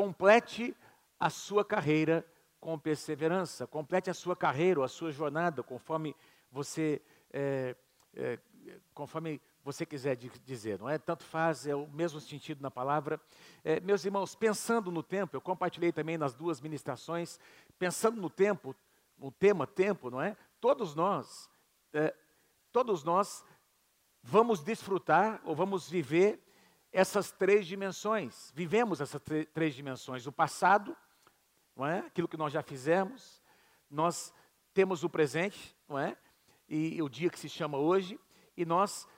complete a sua carreira com perseverança, complete a sua carreira, a sua jornada, conforme você, é, é, conforme você quiser dizer, não é? Tanto faz, é o mesmo sentido na palavra. É, meus irmãos, pensando no tempo, eu compartilhei também nas duas ministrações, pensando no tempo, o tema tempo, não é? Todos nós, é, todos nós vamos desfrutar ou vamos viver essas três dimensões. Vivemos essas três dimensões: o passado, não é? Aquilo que nós já fizemos. Nós temos o presente, não é? E o dia que se chama hoje, e nós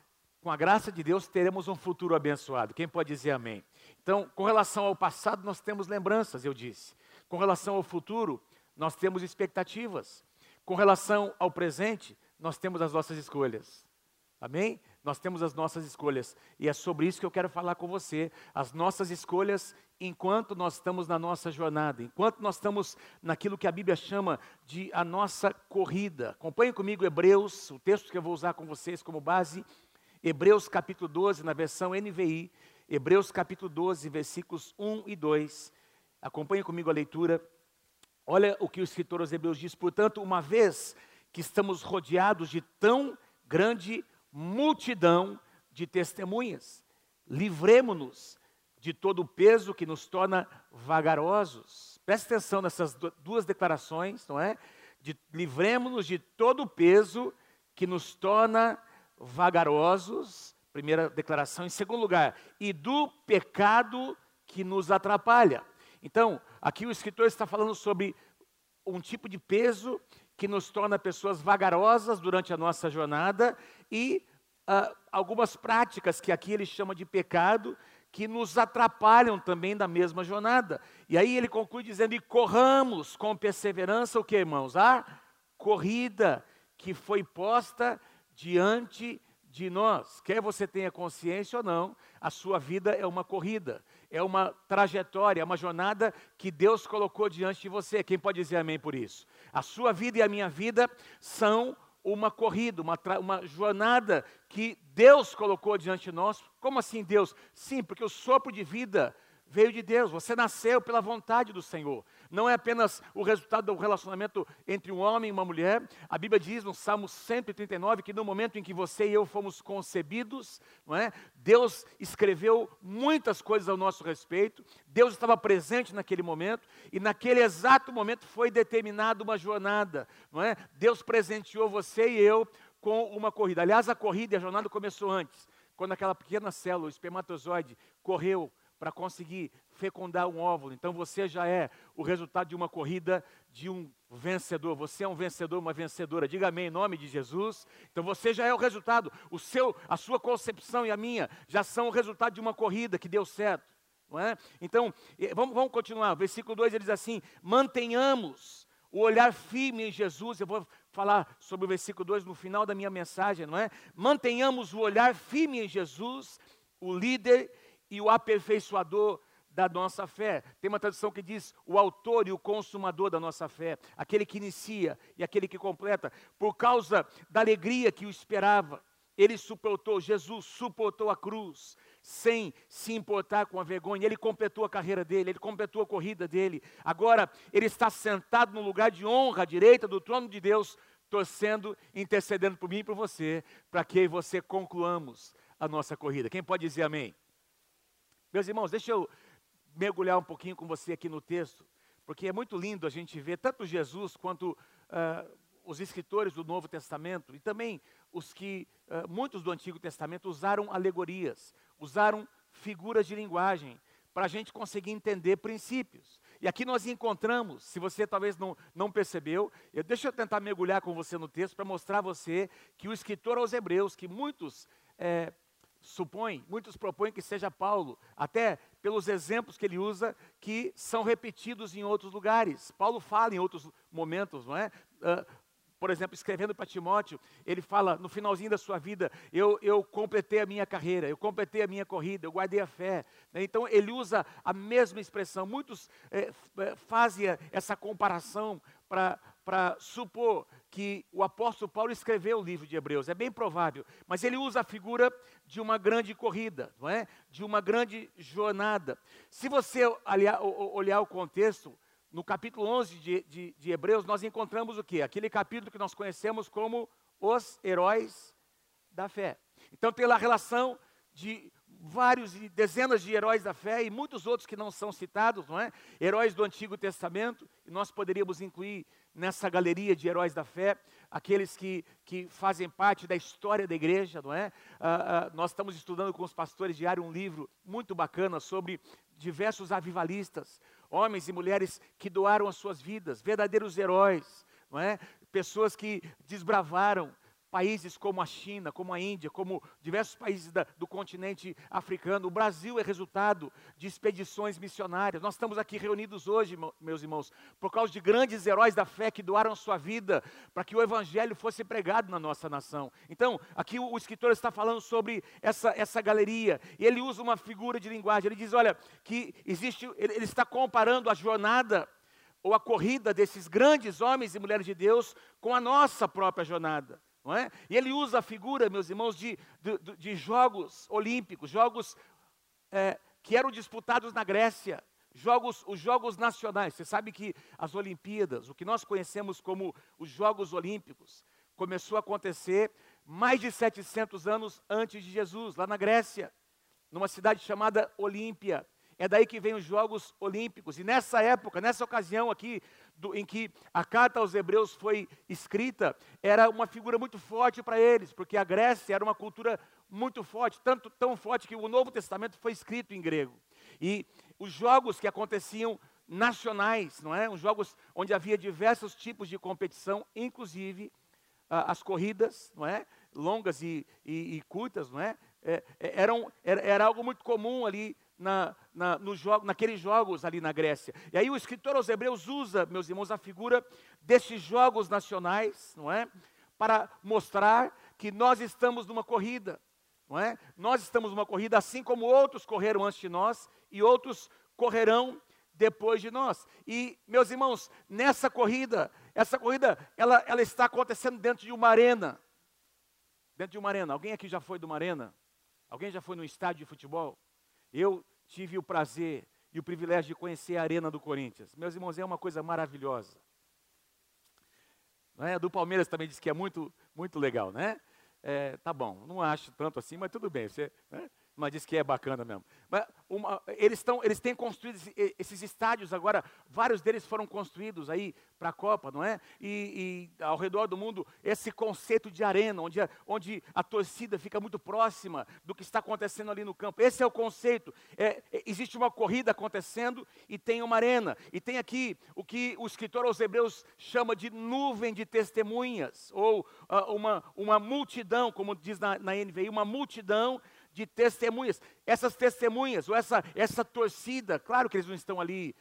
com a graça de Deus, teremos um futuro abençoado. Quem pode dizer amém? Então, com relação ao passado, nós temos lembranças, eu disse. Com relação ao futuro, nós temos expectativas. Com relação ao presente, nós temos as nossas escolhas. Amém? Nós temos as nossas escolhas. E é sobre isso que eu quero falar com você. As nossas escolhas enquanto nós estamos na nossa jornada, enquanto nós estamos naquilo que a Bíblia chama de a nossa corrida. Acompanhe comigo Hebreus, o texto que eu vou usar com vocês como base. Hebreus capítulo 12, na versão NVI, Hebreus capítulo 12, versículos 1 e 2. Acompanhe comigo a leitura. Olha o que o escritor aos Hebreus diz: Portanto, uma vez que estamos rodeados de tão grande multidão de testemunhas, livremos-nos de todo o peso que nos torna vagarosos. Preste atenção nessas duas declarações, não é? De, livremos-nos de todo o peso que nos torna vagarosos, primeira declaração. Em segundo lugar, e do pecado que nos atrapalha. Então, aqui o escritor está falando sobre um tipo de peso que nos torna pessoas vagarosas durante a nossa jornada e uh, algumas práticas que aqui ele chama de pecado que nos atrapalham também da mesma jornada. E aí ele conclui dizendo: e corramos com perseverança o que, irmãos? A corrida que foi posta diante de nós. Quer você tenha consciência ou não, a sua vida é uma corrida, é uma trajetória, é uma jornada que Deus colocou diante de você. Quem pode dizer amém por isso? A sua vida e a minha vida são uma corrida, uma, uma jornada que Deus colocou diante de nós. Como assim Deus? Sim, porque o sopro de vida veio de Deus, você nasceu pela vontade do Senhor. Não é apenas o resultado do relacionamento entre um homem e uma mulher. A Bíblia diz no Salmo 139 que no momento em que você e eu fomos concebidos, não é? Deus escreveu muitas coisas ao nosso respeito. Deus estava presente naquele momento e naquele exato momento foi determinada uma jornada, não é? Deus presenteou você e eu com uma corrida. Aliás, a corrida e a jornada começou antes, quando aquela pequena célula, o espermatozoide, correu para conseguir fecundar um óvulo. Então você já é o resultado de uma corrida de um vencedor. Você é um vencedor, uma vencedora. Diga amém em nome de Jesus. Então você já é o resultado. O seu, a sua concepção e a minha já são o resultado de uma corrida que deu certo. Não é? Então, vamos, vamos continuar. Versículo 2 ele diz assim: mantenhamos o olhar firme em Jesus. Eu vou falar sobre o versículo 2 no final da minha mensagem, não é? Mantenhamos o olhar firme em Jesus, o líder e o aperfeiçoador da nossa fé. Tem uma tradução que diz o autor e o consumador da nossa fé, aquele que inicia e aquele que completa, por causa da alegria que o esperava. Ele suportou, Jesus suportou a cruz, sem se importar com a vergonha. Ele completou a carreira dele, ele completou a corrida dele. Agora, ele está sentado no lugar de honra, à direita do trono de Deus, torcendo, intercedendo por mim e por você, para que você concluamos a nossa corrida. Quem pode dizer amém? Meus irmãos, deixa eu mergulhar um pouquinho com você aqui no texto, porque é muito lindo a gente ver tanto Jesus quanto uh, os escritores do Novo Testamento e também os que, uh, muitos do Antigo Testamento, usaram alegorias, usaram figuras de linguagem para a gente conseguir entender princípios. E aqui nós encontramos, se você talvez não, não percebeu, eu, deixa eu tentar mergulhar com você no texto para mostrar a você que o escritor aos Hebreus, que muitos é, supõe, muitos propõem que seja Paulo, até pelos exemplos que ele usa, que são repetidos em outros lugares. Paulo fala em outros momentos, não é? Uh, por exemplo, escrevendo para Timóteo, ele fala no finalzinho da sua vida: eu, eu completei a minha carreira, eu completei a minha corrida, eu guardei a fé. Né? Então, ele usa a mesma expressão. Muitos é, fazem essa comparação para supor que o apóstolo Paulo escreveu o livro de Hebreus, é bem provável, mas ele usa a figura de uma grande corrida, não é? De uma grande jornada. Se você olhar o contexto, no capítulo 11 de, de, de Hebreus, nós encontramos o quê? Aquele capítulo que nós conhecemos como os heróis da fé. Então, pela relação de vários e dezenas de heróis da fé e muitos outros que não são citados, não é? Heróis do Antigo Testamento, e nós poderíamos incluir nessa galeria de heróis da fé aqueles que, que fazem parte da história da igreja, não é? Ah, ah, nós estamos estudando com os pastores diário um livro muito bacana sobre diversos avivalistas, homens e mulheres que doaram as suas vidas, verdadeiros heróis, não é? Pessoas que desbravaram países como a China, como a Índia, como diversos países da, do continente africano. O Brasil é resultado de expedições missionárias. Nós estamos aqui reunidos hoje, meus irmãos, por causa de grandes heróis da fé que doaram sua vida para que o evangelho fosse pregado na nossa nação. Então, aqui o, o escritor está falando sobre essa, essa galeria, e ele usa uma figura de linguagem. Ele diz: olha, que existe, ele, ele está comparando a jornada ou a corrida desses grandes homens e mulheres de Deus com a nossa própria jornada. Não é? E ele usa a figura, meus irmãos, de, de, de jogos olímpicos, jogos é, que eram disputados na Grécia, jogos, os jogos nacionais. Você sabe que as Olimpíadas, o que nós conhecemos como os Jogos Olímpicos, começou a acontecer mais de 700 anos antes de Jesus, lá na Grécia, numa cidade chamada Olímpia. É daí que vem os Jogos Olímpicos. E nessa época, nessa ocasião aqui, do, em que a carta aos Hebreus foi escrita, era uma figura muito forte para eles, porque a Grécia era uma cultura muito forte, tanto tão forte que o Novo Testamento foi escrito em grego. E os jogos que aconteciam nacionais, não é? Os jogos onde havia diversos tipos de competição, inclusive as corridas, não é? Longas e, e, e curtas, não é? é, é eram, era, era algo muito comum ali na, na, no jogo, naqueles jogos ali na Grécia. E aí o escritor aos Hebreus usa, meus irmãos, a figura desses jogos nacionais, não é? Para mostrar que nós estamos numa corrida, não é? Nós estamos numa corrida assim como outros correram antes de nós e outros correrão depois de nós. E, meus irmãos, nessa corrida, essa corrida, ela, ela está acontecendo dentro de uma arena. Dentro de uma arena. Alguém aqui já foi de uma arena? Alguém já foi no estádio de futebol? Eu tive o prazer e o privilégio de conhecer a Arena do Corinthians. Meus irmãos, é uma coisa maravilhosa. Não é? Do Palmeiras também disse que é muito, muito legal, né? É, tá bom, não acho tanto assim, mas tudo bem. Você, né? Mas diz que é bacana mesmo. Uma, eles, estão, eles têm construído esses estádios agora, vários deles foram construídos aí para a Copa, não é? E, e, ao redor do mundo, esse conceito de arena, onde a, onde a torcida fica muito próxima do que está acontecendo ali no campo. Esse é o conceito. É, é, existe uma corrida acontecendo e tem uma arena. E tem aqui o que o escritor aos Hebreus chama de nuvem de testemunhas, ou uh, uma, uma multidão, como diz na, na NVI, uma multidão de testemunhas. Essas testemunhas, ou essa, essa torcida, claro que eles não estão ali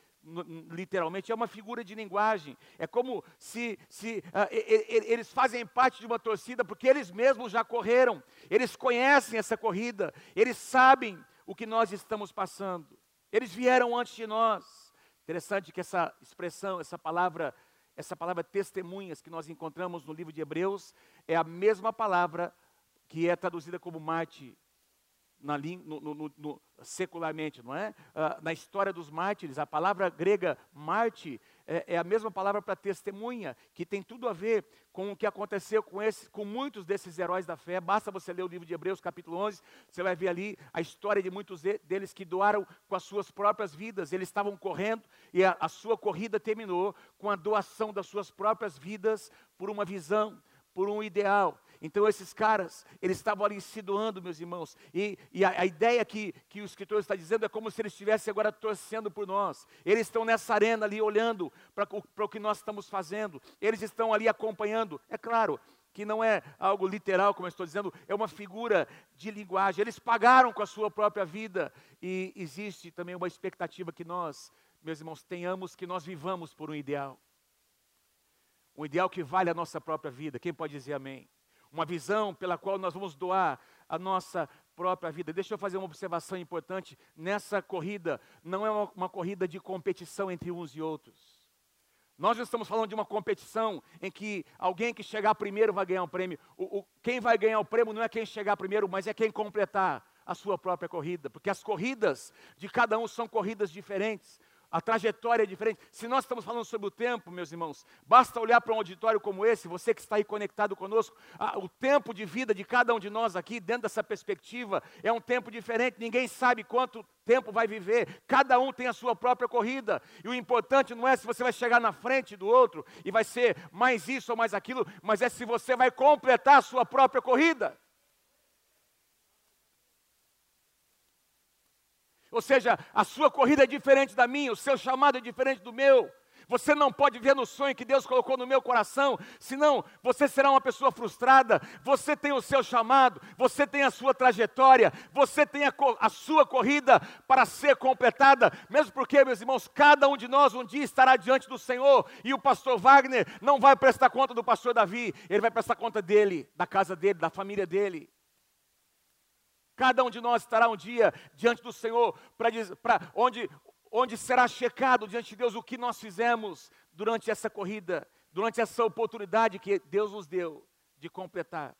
literalmente, é uma figura de linguagem. É como se, se uh, eles fazem parte de uma torcida porque eles mesmos já correram, eles conhecem essa corrida, eles sabem o que nós estamos passando. Eles vieram antes de nós. Interessante que essa expressão, essa palavra, essa palavra testemunhas que nós encontramos no livro de Hebreus é a mesma palavra que é traduzida como Marte na, no, no, no, secularmente, não é? Uh, na história dos mártires, a palavra grega marte é, é a mesma palavra para testemunha, que tem tudo a ver com o que aconteceu com, esse, com muitos desses heróis da fé. Basta você ler o livro de Hebreus, capítulo 11, você vai ver ali a história de muitos de, deles que doaram com as suas próprias vidas. Eles estavam correndo e a, a sua corrida terminou com a doação das suas próprias vidas por uma visão, por um ideal. Então esses caras, eles estavam ali se doando, meus irmãos. E, e a, a, ideia que, que o escritor está dizendo é como se eles estivessem agora torcendo por nós. Eles estão nessa arena ali olhando para o que nós estamos fazendo. Eles estão ali acompanhando. É claro que não é algo literal, como eu estou dizendo, é uma figura de linguagem. Eles pagaram com a sua própria vida. E existe também uma expectativa que nós, meus irmãos, tenhamos, que nós vivamos por um ideal. Um ideal que vale a nossa própria vida. Quem pode dizer amém? Uma visão pela qual nós vamos doar a nossa própria vida. Deixa eu fazer uma observação importante. Nessa corrida, não é uma, uma corrida de competição entre uns e outros. Nós não estamos falando de uma competição em que alguém que chegar primeiro vai ganhar um prêmio. O, o, quem vai ganhar o prêmio não é quem chegar primeiro, mas é quem completar a sua própria corrida. Porque as corridas de cada um são corridas diferentes a trajetória é diferente. Se nós estamos falando sobre o tempo, meus irmãos, basta olhar para um auditório como esse, você que está aí conectado conosco, a, o tempo de vida de cada um de nós aqui, dentro dessa perspectiva, é um tempo diferente, ninguém sabe quanto tempo vai viver, cada um tem a sua própria corrida, e o importante não é se você vai chegar na frente do outro e vai ser mais isso ou mais aquilo, mas é se você vai completar a sua própria corrida. Ou seja, a sua corrida é diferente da minha, o seu chamado é diferente do meu. Você não pode ver no sonho que Deus colocou no meu coração, senão você será uma pessoa frustrada. Você tem o seu chamado, você tem a sua trajetória, você tem a, a, sua corrida para ser completada. Mesmo porque, meus irmãos, cada um de nós um dia estará diante do Senhor e o pastor Wagner não vai prestar conta do pastor Davi, ele vai prestar conta dele, da casa dele, da família dele. Cada um de nós estará um dia diante do Senhor, para onde, onde será checado diante de Deus o que nós fizemos durante essa corrida, durante essa oportunidade que Deus nos deu de completar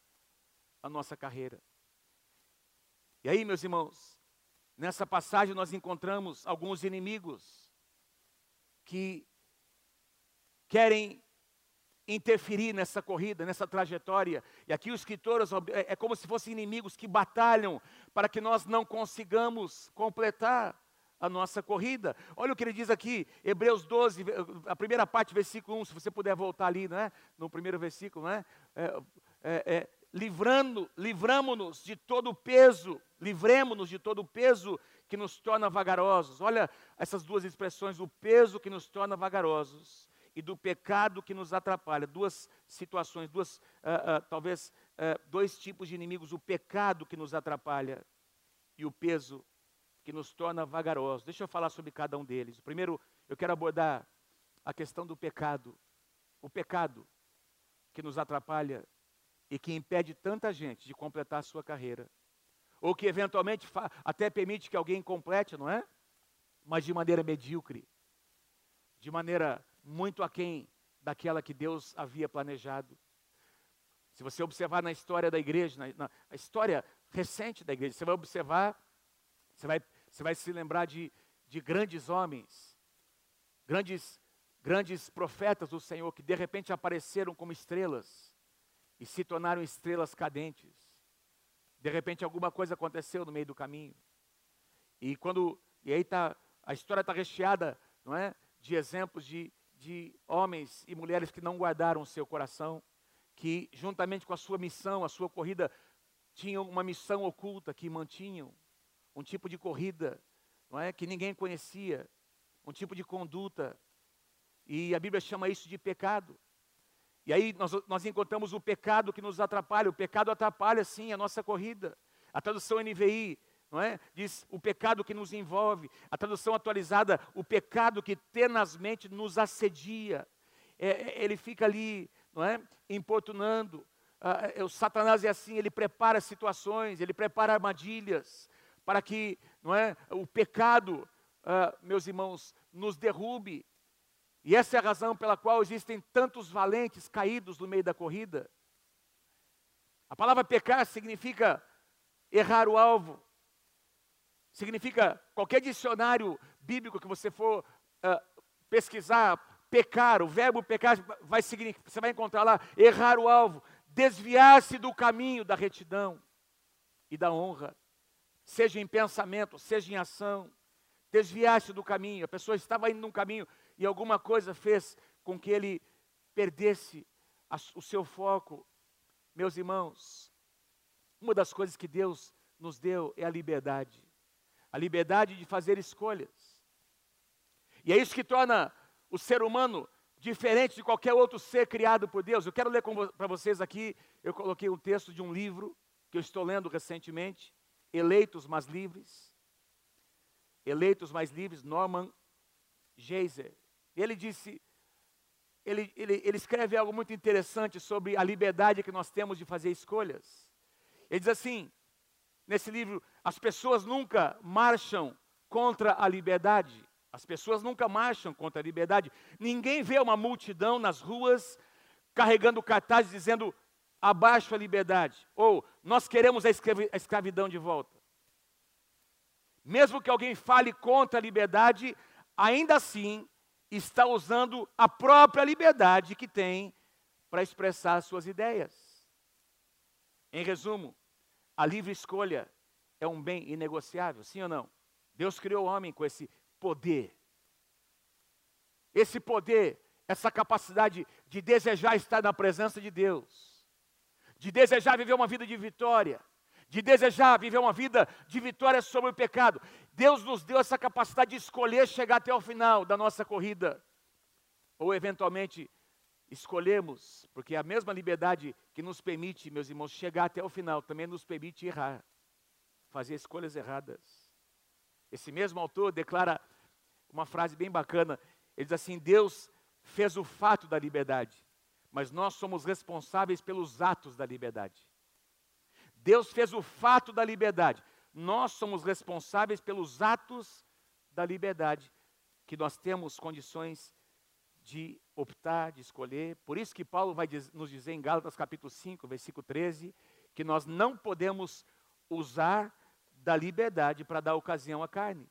a nossa carreira. E aí, meus irmãos, nessa passagem nós encontramos alguns inimigos que querem interferir nessa corrida, nessa trajetória. E aqui os escritores é, é como se fossem inimigos que batalham para que nós não consigamos completar a nossa corrida. Olha o que ele diz aqui, Hebreus 12, a primeira parte, versículo 1, se você puder voltar ali, não é? no primeiro versículo, não é? é, é, livrando, livramo-nos de todo o peso, livremos-nos de todo o peso que nos torna vagarosos. Olha essas duas expressões, o peso que nos torna vagarosos e do pecado que nos atrapalha. Duas situações, duas, uh, uh, talvez uh, dois tipos de inimigos: o pecado que nos atrapalha e o peso que nos torna vagarosos. Deixa eu falar sobre cada um deles. Primeiro, eu quero abordar a questão do pecado. O pecado que nos atrapalha e que impede tanta gente de completar a sua carreira. Ou que eventualmente até permite que alguém complete, não é? Mas de maneira medíocre, de maneira muito aquém daquela que Deus havia planejado. Se você observar na história da igreja, na, na história recente da igreja, você vai observar, você vai, você vai se lembrar de, de grandes homens, grandes, grandes profetas do Senhor que de repente apareceram como estrelas e se tornaram estrelas cadentes. De repente alguma coisa aconteceu no meio do caminho. E quando e aí tá a história está recheada, não é, de exemplos de de homens e mulheres que não guardaram o seu coração, que juntamente com a sua missão, a sua corrida, tinham uma missão oculta que mantinham um tipo de corrida, não é, que ninguém conhecia, um tipo de conduta. E a Bíblia chama isso de pecado. E aí nós, nós encontramos o pecado que nos atrapalha. O pecado atrapalha sim a nossa corrida. A tradução NVI não é? Diz o pecado que nos envolve. A tradução atualizada, o pecado que tenazmente nos assedia. É, é ele fica ali, não é? Importunando. Ah, é, o Satanás é assim, ele prepara situações, ele prepara armadilhas para que, não é? O pecado, ah, meus irmãos, nos derrube. E essa é a razão pela qual existem tantos valentes caídos no meio da corrida. A palavra pecar significa errar o alvo, Significa, qualquer dicionário bíblico que você for uh, pesquisar, pecar, o verbo pecar, vai significar, você vai encontrar lá, errar o alvo, desviar-se do caminho da retidão e da honra, seja em pensamento, seja em ação, desviar-se do caminho. A pessoa estava indo num caminho e alguma coisa fez com que ele perdesse a, o seu foco. Meus irmãos, uma das coisas que Deus nos deu é a liberdade a liberdade de fazer escolhas. E é isso que torna o ser humano diferente de qualquer outro ser criado por Deus. Eu quero ler para vocês aqui, eu coloquei um texto de um livro que eu estou lendo recentemente, Eleitos mais Livres. Eleitos mais Livres, Norman Geiser. Ele disse, ele, ele, ele escreve algo muito interessante sobre a liberdade que nós temos de fazer escolhas. Ele diz assim, nesse livro, as pessoas nunca marcham contra a liberdade, As pessoas nunca marcham contra a liberdade. Ninguém vê uma multidão nas ruas carregando cartazes dizendo abaixo a liberdade, ou nós queremos a escravidão de volta. Mesmo que alguém fale contra a liberdade, ainda assim está usando a própria liberdade que tem para expressar suas ideias. Em resumo, a livre escolha é um bem inegociável, sim ou não? Deus criou o homem com esse poder. Esse poder, essa capacidade de desejar estar na presença de Deus de desejar viver uma vida de vitória, de desejar viver uma vida de vitória sobre o pecado. Deus nos deu essa capacidade de escolher chegar até o final da nossa corrida, ou eventualmente escolhemos, porque a mesma liberdade que nos permite, meus irmãos, chegar até o final, também nos permite errar, fazer escolhas erradas. Esse mesmo autor declara uma frase bem bacana, ele diz assim: Deus fez o fato da liberdade mas nós somos responsáveis pelos atos da liberdade. Deus fez o fato da liberdade, nós somos responsáveis pelos atos da liberdade, que nós temos condições de optar, de escolher. Por isso que Paulo vai nos dizer em Gálatas capítulo 5, versículo 13, que nós não podemos usar da liberdade para dar ocasião à carne.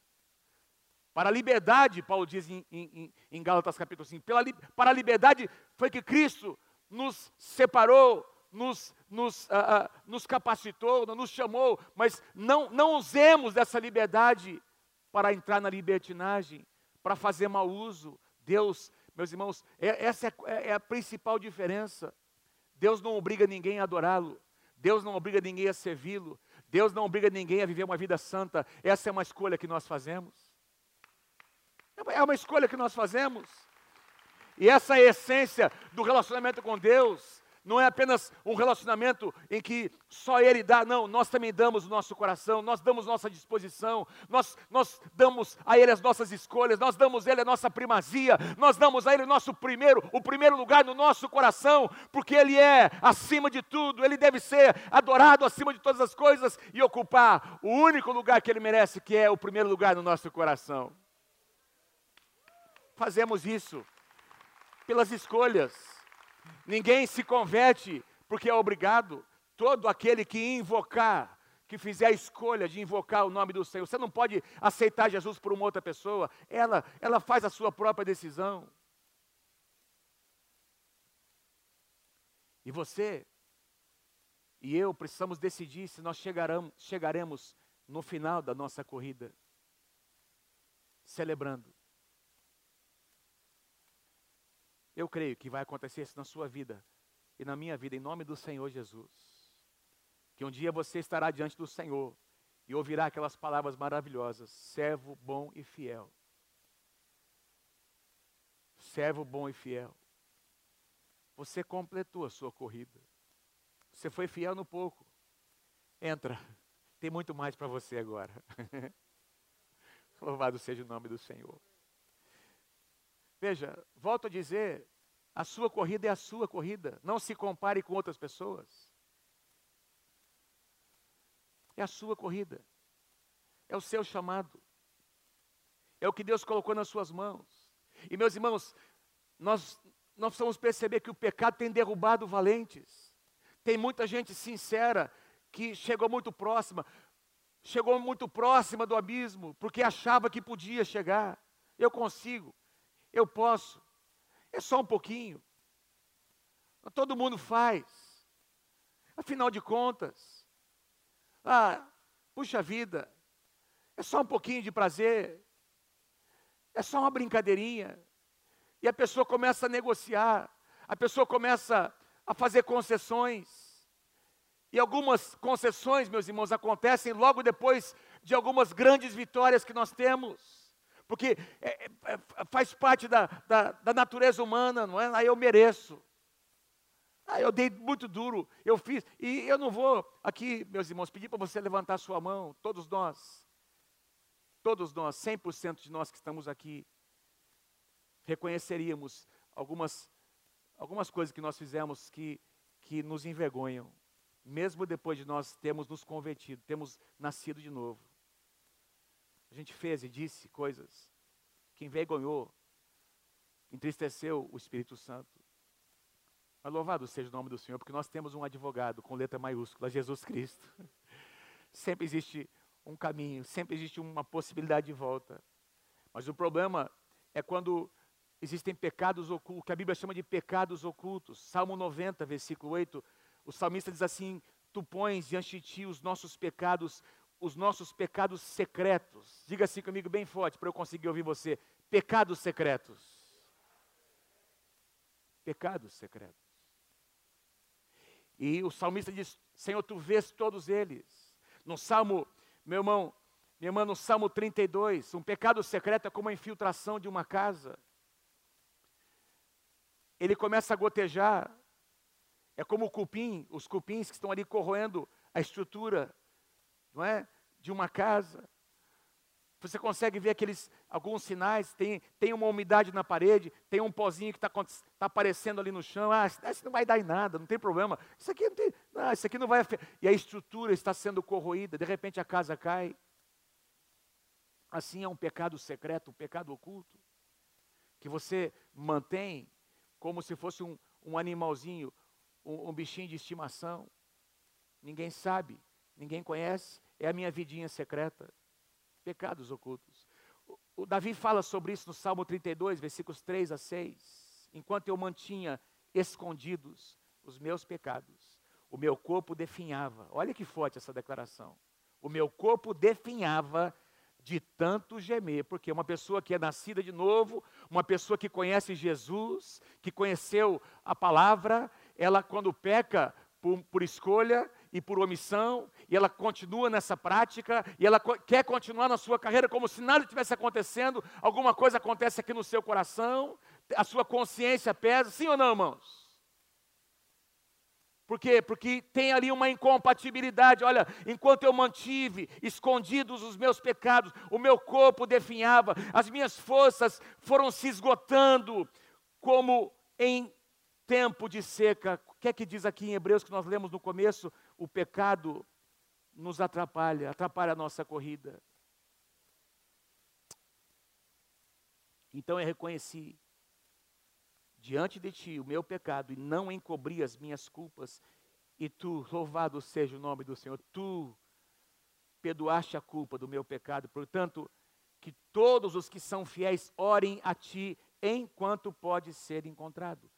Para a liberdade, Paulo diz em, em, em Gálatas capítulo 5, pela, para a liberdade foi que Cristo nos separou, nos, nos, uh, uh, nos capacitou, nos chamou, mas não, não usemos dessa liberdade para entrar na libertinagem, para fazer mau uso. Deus, meus irmãos, é, essa é, é, é a principal diferença. Deus não obriga ninguém a adorá-lo, Deus não obriga ninguém a servi-lo, Deus não obriga ninguém a viver uma vida santa. Essa é uma escolha que nós fazemos. É uma escolha que nós fazemos. E essa é a essência do relacionamento com Deus. Não é apenas um relacionamento em que só Ele dá, não, nós também damos o nosso coração, nós damos nossa disposição, nós, nós damos a Ele as nossas escolhas, nós damos a Ele a nossa primazia, nós damos a Ele o nosso primeiro, o primeiro lugar no nosso coração, porque Ele é acima de tudo, Ele deve ser adorado acima de todas as coisas e ocupar o único lugar que Ele merece, que é o primeiro lugar no nosso coração fazemos isso pelas escolhas. Ninguém se converte porque é obrigado. Todo aquele que invocar, que fizer a escolha de invocar o nome do Senhor, você não pode aceitar Jesus por uma outra pessoa, ela, ela faz a sua própria decisão. E você e eu precisamos decidir se nós chegaremos, chegaremos no final da nossa corrida, celebrando Eu creio que vai acontecer isso na sua vida e na minha vida, em nome do Senhor Jesus. Que um dia você estará diante do Senhor e ouvirá aquelas palavras maravilhosas: servo bom e fiel. Servo bom e fiel. Você completou a sua corrida. Você foi fiel no pouco. Entra. Tem muito mais para você agora. Louvado seja o nome do Senhor. Veja, volto a dizer, a sua corrida é a sua corrida. Não se compare com outras pessoas. É a sua corrida. É o seu chamado. É o que Deus colocou nas suas mãos. E meus irmãos, nós, nós precisamos perceber que o pecado tem derrubado valentes. Tem muita gente sincera que chegou muito próxima, chegou muito próxima do abismo, porque achava que podia chegar. Eu consigo. Eu posso. É só um pouquinho. Todo mundo faz. Afinal de contas, ah, puxa vida, é só um pouquinho de prazer. É só uma brincadeirinha. E a pessoa começa a negociar, a pessoa começa a fazer concessões. E algumas concessões, meus irmãos, acontecem logo depois de algumas grandes vitórias que nós temos porque é, é, é, faz parte da, da, da, natureza humana, não é? Aí eu mereço. Aí eu dei muito duro, eu fiz, e eu não vou aqui, meus irmãos, pedir para você levantar sua mão, todos nós, todos nós, 100% de nós que estamos aqui, reconheceríamos algumas, algumas coisas que nós fizemos que, que nos envergonham, mesmo depois de nós termos nos convertido, termos nascido de novo. A gente fez e disse coisas que envergonhou, entristeceu o Espírito Santo. Mas louvado seja o nome do Senhor, porque nós temos um advogado com letra maiúscula, Jesus Cristo. Sempre existe um caminho, sempre existe uma possibilidade de volta. Mas o problema é quando existem pecados ocultos, que a Bíblia chama de pecados ocultos. Salmo 90, versículo 8, o salmista diz assim: Tu pões diante de ti os nossos pecados, os nossos pecados secretos. Diga assim comigo bem forte para eu conseguir ouvir você. Pecados secretos. Pecados secretos. E o salmista diz: Senhor, tu vês todos eles. No Salmo, meu irmão, minha irmã, no Salmo 32, um pecado secreto é como a infiltração de uma casa. Ele começa a gotejar, é como o cupim, os cupins que estão ali corroendo a estrutura, não é, de uma casa. Você consegue ver aqueles alguns sinais, tem, tem uma umidade na parede, tem um pozinho que está tá aparecendo ali no chão. Ah, isso não vai dar em nada, não tem problema. Isso aqui não tem, não, isso aqui não vai. E a estrutura está sendo corroída, de repente a casa cai. Assim é um pecado secreto, um pecado oculto, que você mantém como se fosse um, um animalzinho, um, um bichinho de estimação. Ninguém sabe, ninguém conhece, é a minha vidinha secreta. Pecados ocultos. O, Davi fala sobre isso no Salmo 32, versículos 3 a 6. Enquanto eu mantinha escondidos os meus pecados, o meu corpo definhava. Olha que forte essa declaração. O meu corpo definhava de tanto gemer, porque uma pessoa que é nascida de novo, uma pessoa que conhece Jesus, que conheceu a palavra, ela quando peca por, por escolha e por omissão, e ela continua nessa prática, e ela quer continuar na sua carreira como se nada estivesse acontecendo, alguma coisa acontece aqui no seu coração, a sua consciência pesa, sim ou não, irmãos? Por quê? Porque tem ali uma incompatibilidade. Olha, enquanto eu mantive escondidos os meus pecados, o meu corpo definhava, as minhas forças foram se esgotando, como em tempo de seca. O que é que diz aqui em Hebreus que nós lemos no começo? O pecado nos atrapalha, atrapalha a nossa corrida. Então eu reconheci diante de ti o meu pecado e não encobri as minhas culpas. E tu, louvado seja o nome do Senhor, tu perdoaste a culpa do meu pecado. Portanto, que todos os que são fiéis orem a ti enquanto pode ser encontrado.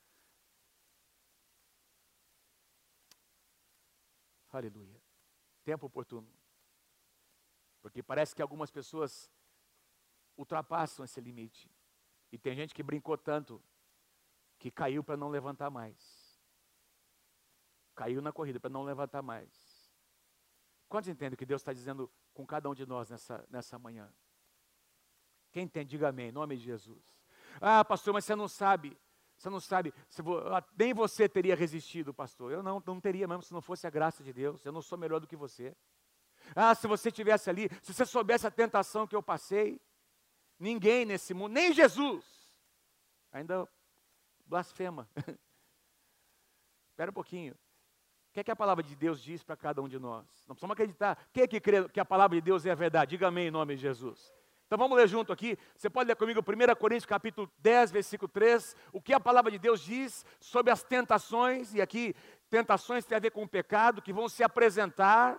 Aleluia. Tempo oportuno. Porque parece que algumas pessoas ultrapassam esse limite. E tem gente que brincou tanto que caiu para não levantar mais. Caiu na corrida para não levantar mais. Quantos entendem o que Deus está dizendo com cada um de nós nessa, nessa manhã? Quem entende, diga amém, em nome de Jesus. Ah, pastor, mas você não sabe. Você não sabe, se vou, ah, nem você teria resistido, pastor. Eu não, não teria mesmo se não fosse a graça de Deus. Eu não sou melhor do que você. Ah, se você estivesse ali, se você soubesse a tentação que eu passei, ninguém nesse mundo, nem Jesus, ainda blasfema. Espera um pouquinho. O que é que a palavra de Deus diz para cada um de nós? Não precisamos acreditar. Quem é que crê que a palavra de Deus é a verdade? Diga amém em nome de Jesus. Então vamos ler junto aqui. Você pode ler comigo 1 Coríntios capítulo 10, versículo 3. O que a palavra de Deus diz sobre as tentações. E aqui, tentações tem a ver com o pecado, que vão se apresentar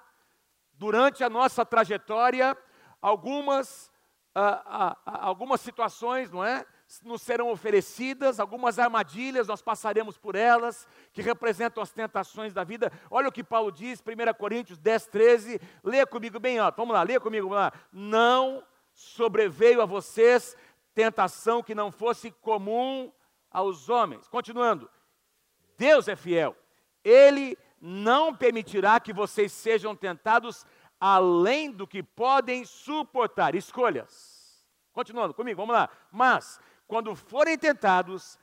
durante a nossa trajetória. Algumas, ah, ah, ah algumas situações, não é? nos serão oferecidas, algumas armadilhas, nós passaremos por elas, que representam as tentações da vida. Olha o que Paulo diz, 1 Coríntios 10, 13, leia comigo bem alto, vamos lá, leia comigo, vamos lá. Não sobreveio a vocês tentação que não fosse comum aos homens. Continuando, Deus é fiel, Ele não permitirá que vocês sejam tentados além do que podem suportar. Escolhas. Continuando comigo, vamos lá. Mas quando forem tentados,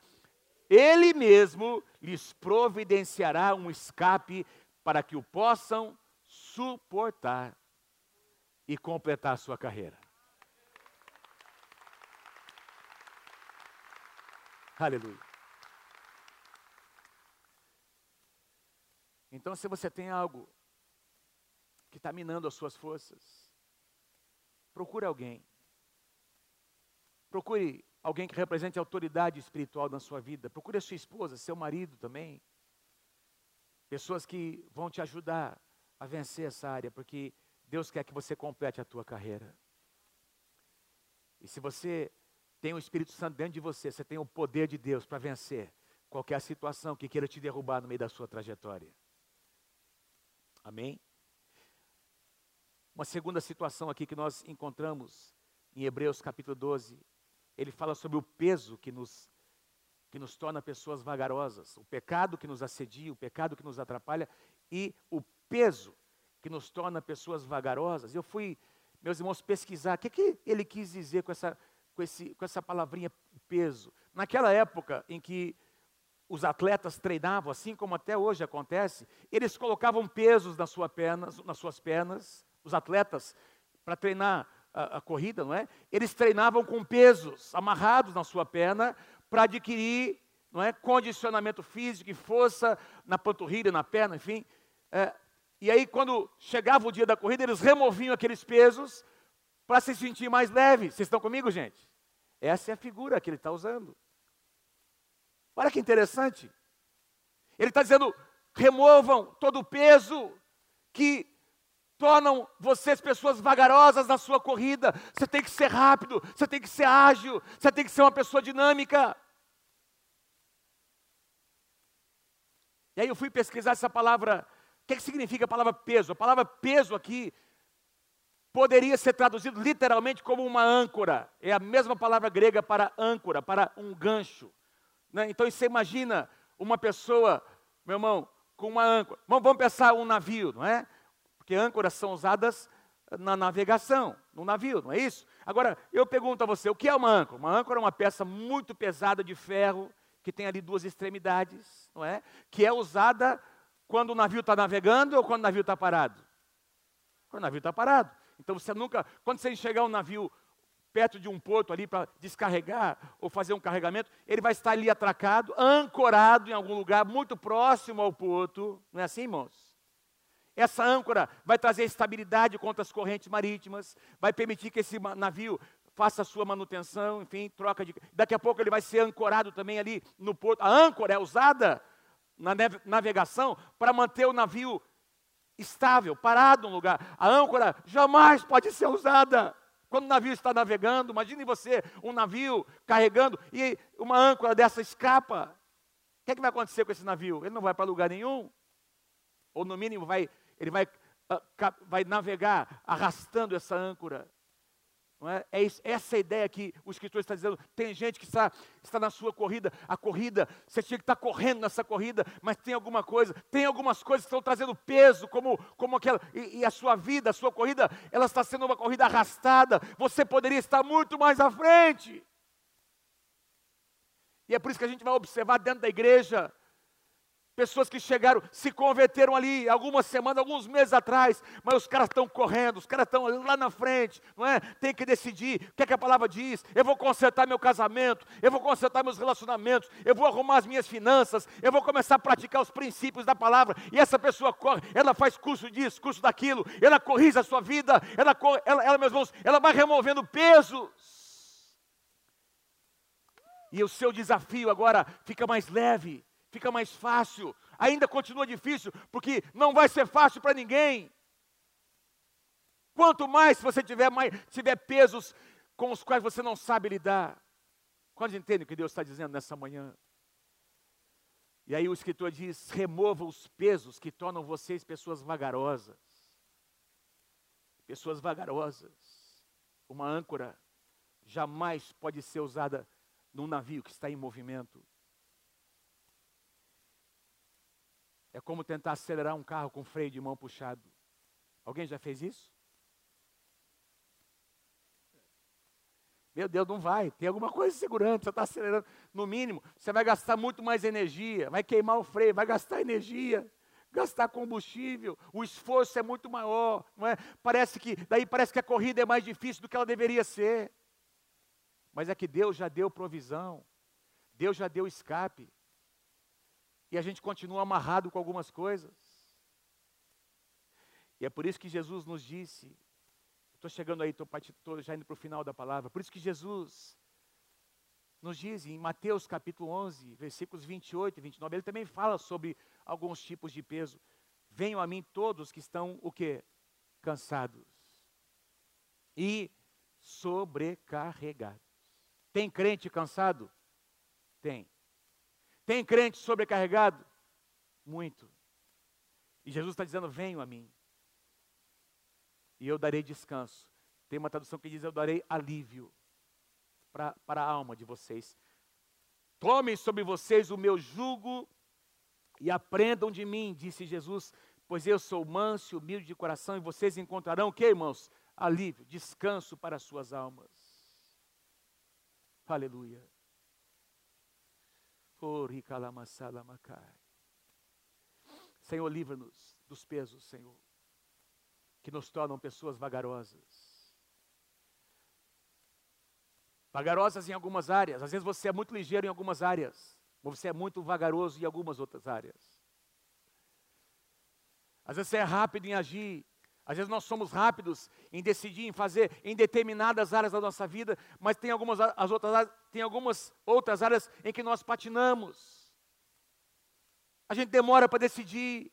Ele mesmo lhes providenciará um escape para que o possam suportar e completar a sua carreira. Aleluia. Então, se você tem algo que está minando as suas forças, procure alguém Procure alguém que represente autoridade espiritual na sua vida. Procure a sua esposa, seu marido também. Pessoas que vão te ajudar a vencer essa área, porque Deus quer que você complete a tua carreira. E se você tem o Espírito Santo dentro de você, você tem o poder de Deus para vencer qualquer situação que queira te derrubar no meio da sua trajetória. Amém? Uma segunda situação aqui que nós encontramos em Hebreus capítulo 12, ele fala sobre o peso que nos, que nos torna pessoas vagarosas, o pecado que nos assedia, o pecado que nos atrapalha e o peso que nos torna pessoas vagarosas. Eu fui, meus irmãos, pesquisar o que, que ele quis dizer com essa, com, esse, com essa palavrinha peso. Naquela época em que os atletas treinavam, assim como até hoje acontece, eles colocavam pesos pernas, nas suas pernas, os atletas, para treinar a, a, corrida, não é? Eles treinavam com pesos amarrados na sua perna para adquirir não é, condicionamento físico e força na panturrilha, na perna, enfim. É, e aí, quando chegava o dia da corrida, eles removiam aqueles pesos para se sentir mais leve. Vocês estão comigo, gente? Essa é a figura que ele está usando. Olha que interessante. Ele está dizendo: removam todo o peso que tornam vocês pessoas vagarosas na sua corrida. Você tem que ser rápido, você tem que ser ágil, você tem que ser uma pessoa dinâmica. E aí eu fui pesquisar essa palavra o que, que significa a palavra peso? A palavra peso aqui poderia ser traduzido literalmente como uma âncora. É a mesma palavra grega para âncora, para um gancho. Né? Então você imagina uma pessoa, meu irmão, com uma âncora. Vamos, vamos pensar um navio, não é? Porque âncoras são usadas na navegação, no navio, não é isso? Agora, eu pergunto a você, o que é uma âncora? Uma âncora é uma peça muito pesada de ferro, que tem ali duas extremidades, não é? Que é usada quando o navio está navegando ou quando o navio está parado? Quando o navio está parado. Então você nunca, quando você enxergar um navio perto de um porto ali para descarregar ou fazer um carregamento, ele vai estar ali atracado, ancorado em algum lugar muito próximo ao porto. Não é assim, irmãos? Essa âncora vai trazer estabilidade contra as correntes marítimas, vai permitir que esse navio faça a sua manutenção, enfim, troca de. Daqui a pouco ele vai ser ancorado também ali no porto. A âncora é usada na navegação para manter o navio estável, parado no lugar. A âncora jamais pode ser usada quando o navio está navegando. Imagine você, um navio carregando e uma âncora dessa escapa. O que, é que vai acontecer com esse navio? Ele não vai para lugar nenhum. Ou no mínimo vai, ele vai, uh, vai navegar arrastando essa âncora. É? é essa ideia que o escritor está dizendo. Tem gente que está, está na sua corrida, a corrida, você tinha que estar correndo nessa corrida, mas tem alguma coisa, tem algumas coisas que estão trazendo peso, como, como aquela, e, e a sua vida, a sua corrida, ela está sendo uma corrida arrastada, você poderia estar muito mais à frente. E é por isso que a gente vai observar dentro da igreja Pessoas que chegaram, se converteram ali algumas semanas, alguns meses atrás, mas os caras estão correndo, os caras estão lá na frente, não é? Tem que decidir o que, é que a palavra diz. Eu vou consertar meu casamento, eu vou consertar meus relacionamentos, eu vou arrumar as minhas finanças, eu vou começar a praticar os princípios da palavra. E essa pessoa corre, ela faz curso disso, curso daquilo, ela corrige a sua vida, ela, ela, ela meus irmãos, ela vai removendo pesos. E o seu desafio agora fica mais leve fica mais fácil. Ainda continua difícil, porque não vai ser fácil para ninguém. Quanto mais você tiver, mais, tiver pesos com os quais você não sabe lidar. Quantos entendem o que Deus está dizendo nessa manhã? E aí o escritor diz: remova os pesos que tornam vocês pessoas vagarosas. Pessoas vagarosas. Uma âncora jamais pode ser usada num navio que está em movimento. É como tentar acelerar um carro com freio de mão puxado. Alguém já fez isso? Meu Deus, não vai. Tem alguma coisa segurando, você está acelerando. No mínimo, você vai gastar muito mais energia, vai queimar o freio, vai gastar energia, gastar combustível. O esforço é muito maior, não é? Parece que daí parece que a corrida é mais difícil do que ela deveria ser. Mas é que Deus já deu provisão. Deus já deu escape e a gente continua amarrado com algumas coisas. E é por isso que Jesus nos disse, estou chegando aí, estou já indo para o final da palavra, por isso que Jesus nos diz em Mateus capítulo 11, versículos 28 e 29, ele também fala sobre alguns tipos de peso. Venham a mim todos que estão o quê? Cansados e sobrecarregados. Tem crente cansado? Tem. Tem crente sobrecarregado? Muito. E Jesus está dizendo: venham a mim. E eu darei descanso. Tem uma tradução que diz: eu darei alívio para a alma de vocês. Tomem sobre vocês o meu jugo e aprendam de mim, disse Jesus, pois eu sou manso e humilde de coração, e vocês encontrarão o que, irmãos? Alívio, descanso para as suas almas. Aleluia. Senhor, livra-nos dos pesos, Senhor, que nos tornam pessoas vagarosas Vagarosas em algumas áreas. Às vezes você é muito ligeiro em algumas áreas. Ou você é muito vagaroso em algumas outras áreas. Às vezes você é rápido em agir. Às vezes nós somos rápidos em decidir, em fazer em determinadas áreas da nossa vida, mas tem algumas, as outras, tem algumas outras áreas em que nós patinamos. A gente demora para decidir.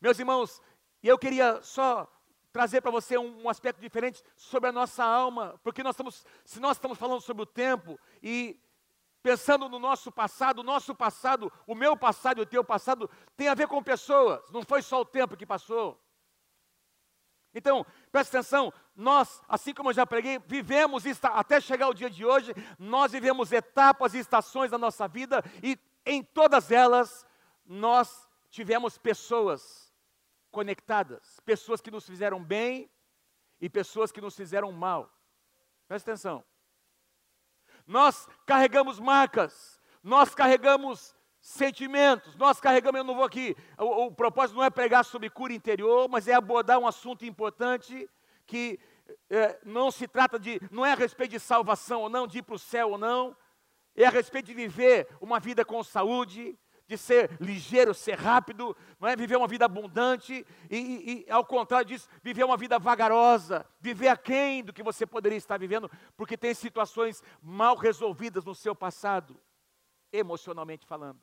Meus irmãos, e eu queria só trazer para você um, um, aspecto diferente sobre a nossa alma, porque nós estamos, se nós estamos falando sobre o tempo e pensando no nosso passado, o nosso passado, o meu passado e o teu passado tem a ver com pessoas, não foi só o tempo que passou. Então, presta atenção, nós, assim como eu já preguei, vivemos até chegar o dia de hoje, nós vivemos etapas e estações da nossa vida e em todas elas nós tivemos pessoas conectadas, pessoas que nos fizeram bem e pessoas que nos fizeram mal. Presta atenção. Nós carregamos marcas, nós carregamos sentimentos, nós carregamos, eu não vou aqui, o, o propósito não é pregar sobre cura interior, mas é abordar um assunto importante que é, não se trata de, não é a respeito de salvação ou não, de ir para o céu ou não, é a respeito de viver uma vida com saúde, de ser ligeiro, ser rápido, não é viver uma vida abundante e, e, e, ao contrário disso, viver uma vida vagarosa, viver aquém do que você poderia estar vivendo, porque tem situações mal resolvidas no seu passado, emocionalmente falando.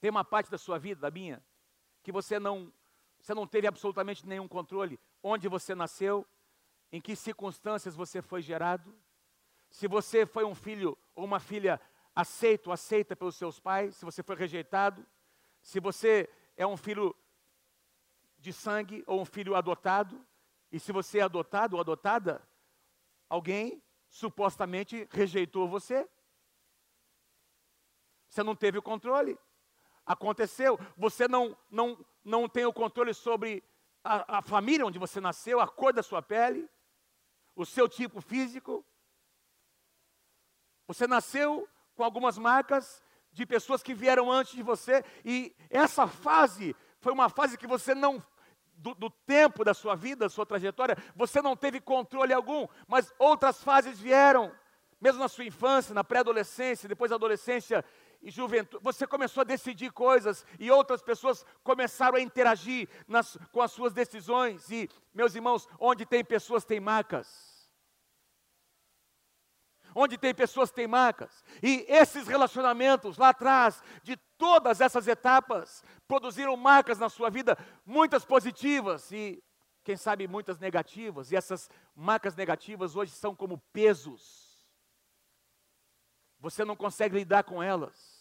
Tem uma parte da sua vida, da minha, que você não, você não teve absolutamente nenhum controle, onde você nasceu, em que circunstâncias você foi gerado, se você foi um filho ou uma filha aceito aceita pelos seus pais, se você foi rejeitado, se você é um filho de sangue ou um filho adotado, e se você é adotado ou adotada, alguém supostamente rejeitou você. Você não teve o controle. Aconteceu. Você não, não, não tem o controle sobre a, a família onde você nasceu, a cor da sua pele, o seu tipo físico. Você nasceu com algumas marcas de pessoas que vieram antes de você, e essa fase foi uma fase que você não, do, do, tempo da sua vida, da sua trajetória, você não teve controle algum, mas outras fases vieram, mesmo na sua infância, na pré-adolescência, depois da adolescência e juventude, você começou a decidir coisas e outras pessoas começaram a interagir nas, com as suas decisões, e, meus irmãos, onde tem pessoas, tem marcas onde tem pessoas tem marcas. E esses relacionamentos lá atrás, de todas essas etapas, produziram marcas na sua vida, muitas positivas e, quem sabe, muitas negativas. E essas marcas negativas hoje são como pesos. Você não consegue lidar com elas.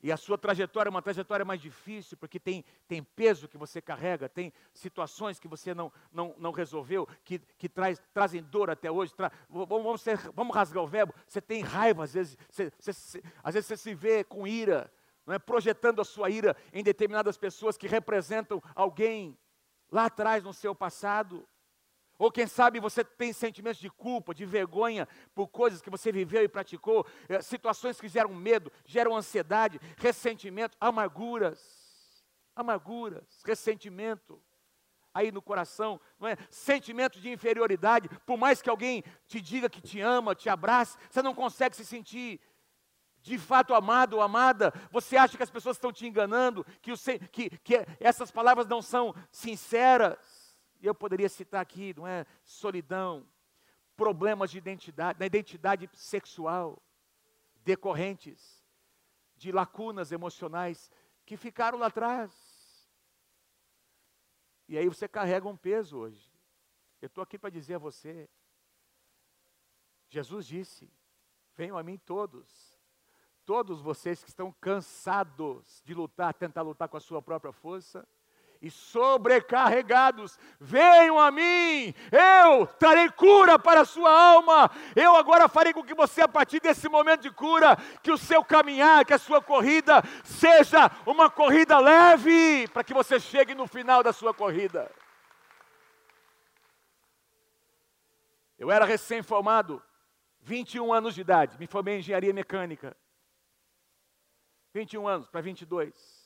E a sua trajetória é uma trajetória mais difícil, porque tem, tem peso que você carrega, tem situações que você não, não, não resolveu, que, que traz, trazem dor até hoje. Tra... Vamos, ser, vamos rasgar o verbo. Você tem raiva, às vezes, você, você, às vezes você se vê com ira, não é? projetando a sua ira em determinadas pessoas que representam alguém lá atrás no seu passado. Ou quem sabe você tem sentimentos de culpa, de vergonha por coisas que você viveu e praticou, eh, situações que geram medo, geram ansiedade, ressentimento, amarguras. Amarguras, ressentimento aí no coração, não é? Sentimento de inferioridade, por mais que alguém te diga que te ama, te abrace, você não consegue se sentir de fato amado ou amada, você acha que as pessoas estão te enganando, que, o, que, que essas palavras não são sinceras. E eu poderia citar aqui, não é? Solidão, problemas de identidade, na identidade sexual, decorrentes de lacunas emocionais que ficaram lá atrás. E aí você carrega um peso hoje. Eu estou aqui para dizer a você: Jesus disse: Venham a mim todos, todos vocês que estão cansados de lutar, tentar lutar com a sua própria força e sobrecarregados, venham a mim, eu trarei cura para a sua alma. Eu agora farei com que você, a partir desse momento de cura, que o seu caminhar, que a sua corrida seja uma corrida leve, para que você chegue no final da sua corrida. Eu era recém-formado, 21 anos de idade, me formei em engenharia mecânica. 21 anos para 22.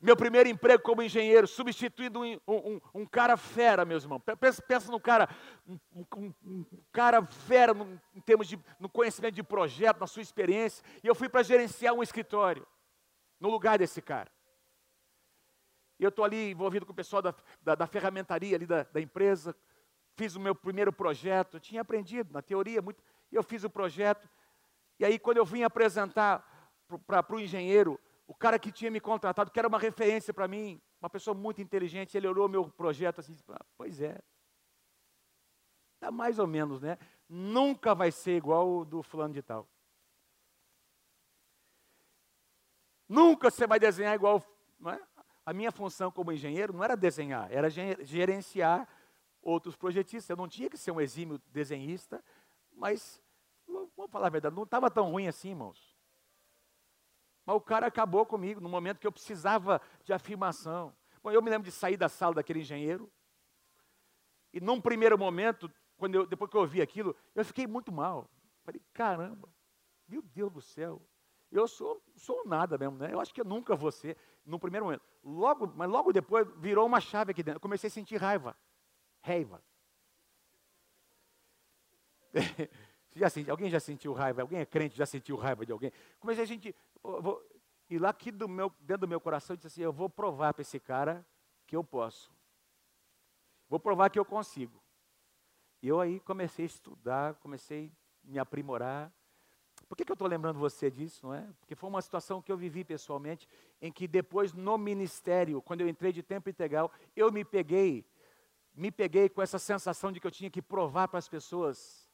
Meu primeiro emprego como engenheiro, substituindo um, um, um cara fera, meus irmãos. Pensa, pensa no cara, um, um cara fera no, em termos de no conhecimento de projeto, na sua experiência. E eu fui para gerenciar um escritório, no lugar desse cara. E eu estou ali envolvido com o pessoal da, da, da ferramentaria ali da, da, empresa. Fiz o meu primeiro projeto, eu tinha aprendido na teoria muito. E eu fiz o projeto. E aí, quando eu vim apresentar para o engenheiro o cara que tinha me contratado, que era uma referência para mim, uma pessoa muito inteligente, ele olhou meu projeto assim, ah, pois é. Está mais ou menos, né? Nunca vai ser igual o do fulano de tal. Nunca você vai desenhar igual. É? A minha função como engenheiro não era desenhar, era gerenciar outros projetistas. Eu não tinha que ser um exímio desenhista, mas, vamos falar a verdade, não estava tão ruim assim, irmãos. Mas o cara acabou comigo no momento que eu precisava de afirmação. Bom, eu me lembro de sair da sala daquele engenheiro. E num primeiro momento, quando eu, depois que eu ouvi aquilo, eu fiquei muito mal. Falei, caramba, meu Deus do céu. Eu sou, sou nada mesmo, né? Eu acho que eu nunca vou ser, no primeiro momento. Logo, mas logo depois virou uma chave aqui dentro. Eu comecei a sentir raiva. Raiva. Já senti, alguém já sentiu raiva? Alguém é crente, já sentiu raiva de alguém? Comecei a sentir. Vou, e lá aqui do meu, dentro do meu coração, eu disse assim: eu vou provar para esse cara que eu posso. Vou provar que eu consigo. E eu aí comecei a estudar, comecei a me aprimorar. Por que, que eu estou lembrando você disso, não é? Porque foi uma situação que eu vivi pessoalmente, em que depois no ministério, quando eu entrei de tempo integral, eu me peguei, me peguei com essa sensação de que eu tinha que provar para as pessoas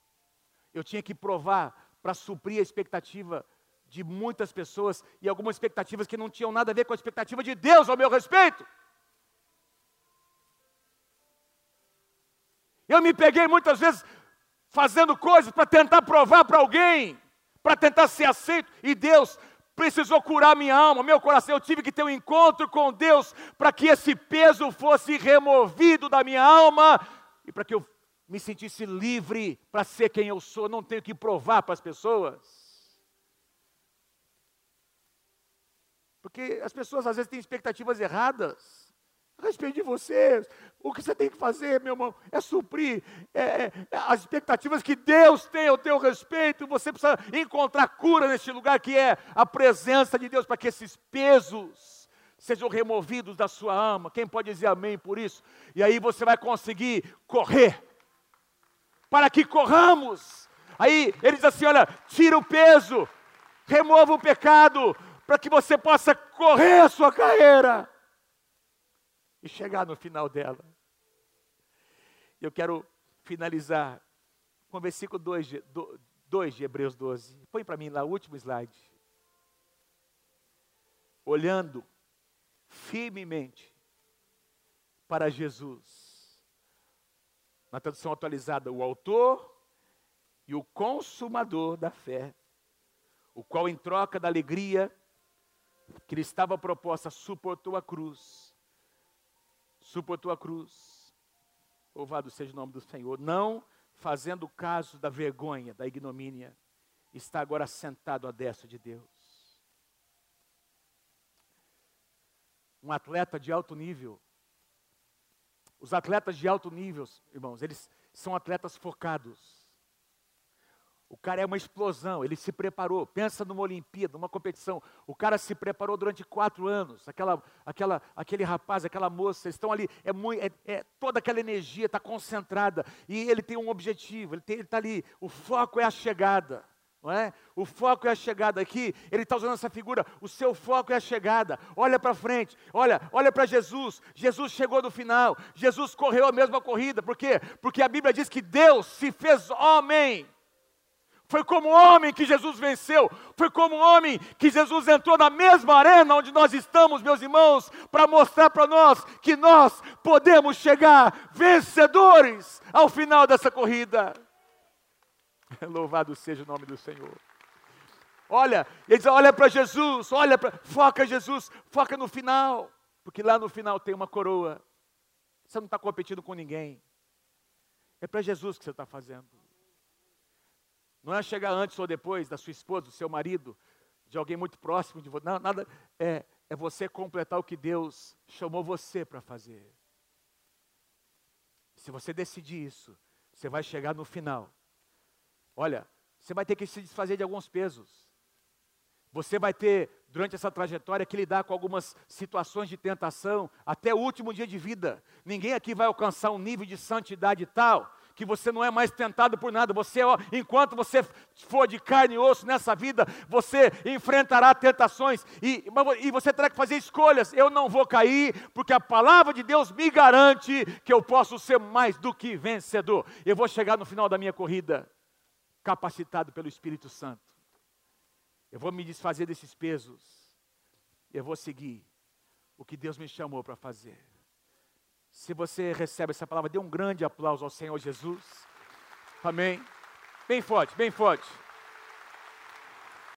eu tinha que provar para suprir a expectativa de muitas pessoas e algumas expectativas que não tinham nada a ver com a expectativa de Deus ao meu respeito. Eu me peguei muitas vezes fazendo coisas para tentar provar para alguém, para tentar ser aceito, e Deus precisou curar minha alma, meu coração. Eu tive que ter um encontro com Deus para que esse peso fosse removido da minha alma e para que eu me sentisse livre para ser quem eu sou, não tenho que provar para as pessoas. Porque as pessoas às vezes têm expectativas erradas a respeito de você. O que você tem que fazer, meu irmão, é suprir é, é, as expectativas que Deus tem ao teu respeito. Você precisa encontrar cura neste lugar que é a presença de Deus, para que esses pesos sejam removidos da sua alma. Quem pode dizer amém por isso? E aí você vai conseguir correr para que corramos. Aí ele diz assim: olha, tira o peso, remova o pecado, para que você possa correr a sua carreira e chegar no final dela. Eu quero finalizar com o versículo 2 de, 2 de Hebreus 12. Põe para mim lá o último slide. Olhando firmemente para Jesus na tradução atualizada, o autor e o consumador da fé, o qual, em troca da alegria que lhe estava proposta, suportou a cruz. Suportou a cruz. Louvado seja o nome do Senhor. Não fazendo caso da vergonha, da ignomínia, está agora sentado à destra de Deus. Um atleta de alto nível os atletas de alto nível, irmãos, eles são atletas focados. O cara é uma explosão, ele se preparou. Pensa numa Olimpíada, numa competição. O cara se preparou durante quatro anos. Aquela, aquela, aquele rapaz, aquela moça, estão ali. É, muito, é, é toda aquela energia está concentrada. E ele tem um objetivo, ele está ali. O foco é a chegada. É? O foco é a chegada aqui. Ele está usando essa figura. O seu foco é a chegada. Olha para frente. Olha, olha para Jesus. Jesus chegou no final. Jesus correu a mesma corrida. Por quê? Porque a Bíblia diz que Deus se fez homem foi como homem que Jesus venceu. Foi como homem que Jesus entrou na mesma arena onde nós estamos, meus irmãos, para mostrar para nós que nós podemos chegar vencedores ao final dessa corrida. Louvado seja o nome do Senhor. Olha, ele diz, olha para Jesus, olha para, foca Jesus, foca no final, porque lá no final tem uma coroa. Você não está competindo com ninguém. É para Jesus que você está fazendo. Não é chegar antes ou depois da sua esposa, do seu marido, de alguém muito próximo de você. Não, nada. É, é você completar o que Deus chamou você para fazer. Se você decidir isso, você vai chegar no final. Olha, você vai ter que se desfazer de alguns pesos. Você vai ter, durante essa trajetória, que lidar com algumas situações de tentação até o último dia de vida. Ninguém aqui vai alcançar um nível de santidade tal que você não é mais tentado por nada. Você, enquanto você for de carne e osso nessa vida, você enfrentará tentações e, e você terá que fazer escolhas. Eu não vou cair, porque a palavra de Deus me garante que eu posso ser mais do que vencedor. Eu vou chegar no final da minha corrida capacitado pelo Espírito Santo. Eu vou me desfazer desses pesos. Eu vou seguir o que Deus me chamou para fazer. Se você recebe essa palavra, dê um grande aplauso ao Senhor Jesus. Amém. Bem forte, bem forte.